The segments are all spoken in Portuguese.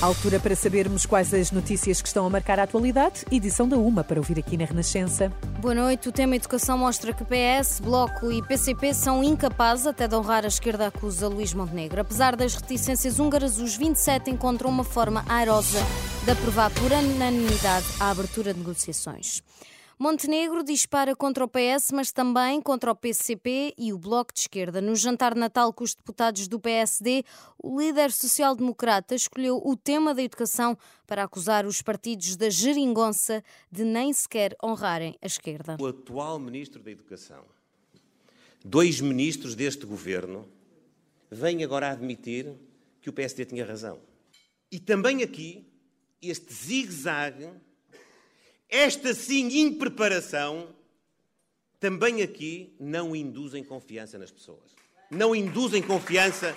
Altura para sabermos quais as notícias que estão a marcar a atualidade. Edição da Uma para ouvir aqui na Renascença. Boa noite. O tema Educação mostra que PS, Bloco e PCP são incapazes até de honrar a esquerda, acusa Luís Montenegro. Apesar das reticências húngaras, os 27 encontram uma forma airosa de aprovar por unanimidade a abertura de negociações. Montenegro dispara contra o PS, mas também contra o PCP e o Bloco de Esquerda. No jantar natal com os deputados do PSD, o líder social-democrata escolheu o tema da educação para acusar os partidos da geringonça de nem sequer honrarem a esquerda. O atual ministro da Educação, dois ministros deste governo, vêm agora admitir que o PSD tinha razão. E também aqui, este zigue-zague esta sim impreparação também aqui não induzem confiança nas pessoas. Não induzem confiança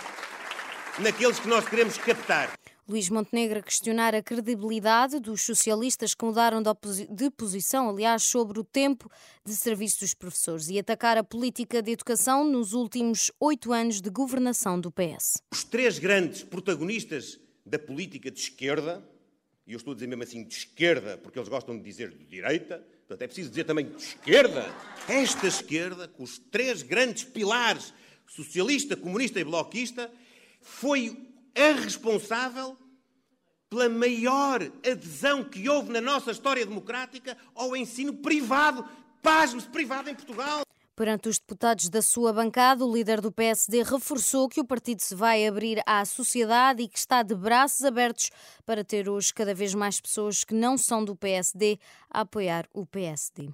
naqueles que nós queremos captar. Luís Montenegro a questionar a credibilidade dos socialistas que mudaram de posição, aliás, sobre o tempo de serviço dos professores e atacar a política de educação nos últimos oito anos de governação do PS. Os três grandes protagonistas da política de esquerda e eu estou a dizer mesmo assim de esquerda, porque eles gostam de dizer de direita, portanto é preciso dizer também de esquerda. Esta esquerda, com os três grandes pilares, socialista, comunista e bloquista, foi a responsável pela maior adesão que houve na nossa história democrática ao ensino privado, pasme-se, privado em Portugal. Perante os deputados da sua bancada, o líder do PSD reforçou que o partido se vai abrir à sociedade e que está de braços abertos para ter hoje cada vez mais pessoas que não são do PSD a apoiar o PSD.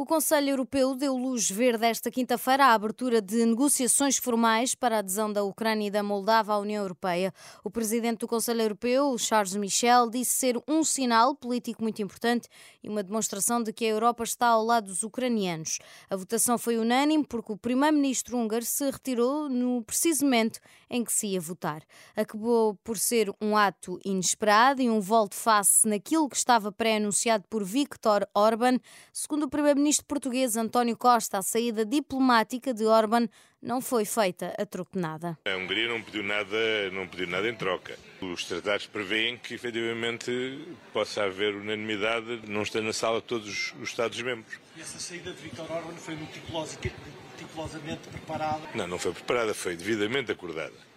O Conselho Europeu deu luz verde esta quinta-feira à abertura de negociações formais para a adesão da Ucrânia e da Moldávia à União Europeia. O presidente do Conselho Europeu, Charles Michel, disse ser um sinal político muito importante e uma demonstração de que a Europa está ao lado dos ucranianos. A votação foi unânime porque o primeiro-ministro húngaro se retirou no preciso momento em que se ia votar. Acabou por ser um ato inesperado e um volte-face naquilo que estava pré-anunciado por Viktor Orban, segundo o primeiro-ministro primeiro-ministro português António Costa, a saída diplomática de Orban não foi feita a troco de nada. A Hungria não pediu nada, não pediu nada em troca. Os tratados prevêem que efetivamente possa haver unanimidade, não estando na sala todos os Estados-membros. E essa saída de Viktor Orban foi meticulosamente preparada? Não, não foi preparada, foi devidamente acordada.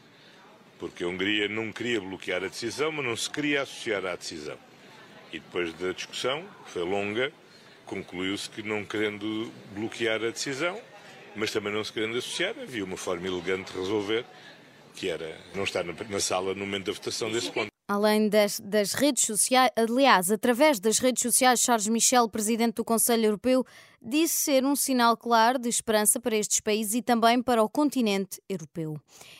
Porque a Hungria não queria bloquear a decisão, mas não se queria associar à decisão. E depois da discussão, que foi longa, concluiu-se que não querendo bloquear a decisão, mas também não se querendo associar, havia uma forma elegante de resolver, que era não estar na, sala no momento da votação desse ponto. Além das, das, redes sociais, aliás, através das redes sociais, Charles Michel, presidente do Conselho Europeu, disse ser um sinal claro de esperança para estes países e também para o continente europeu.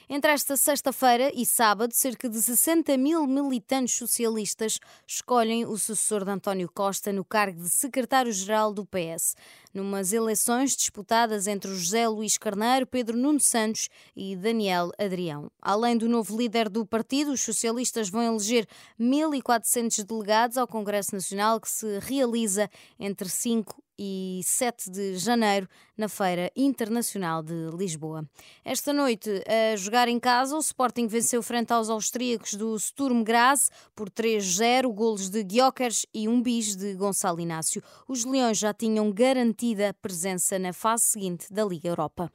Entre esta sexta-feira e sábado, cerca de 60 mil militantes socialistas escolhem o sucessor de António Costa no cargo de secretário-geral do PS, numas eleições disputadas entre José Luís Carneiro, Pedro Nuno Santos e Daniel Adrião. Além do novo líder do partido, os socialistas vão eleger 1.400 delegados ao Congresso Nacional que se realiza entre 5 e 7 de janeiro na Feira Internacional de Lisboa. Esta noite, a jogar em casa, o Sporting venceu frente aos austríacos do Sturm Graz por 3-0, golos de Gyökeres e um bis de Gonçalo Inácio. Os Leões já tinham garantida presença na fase seguinte da Liga Europa.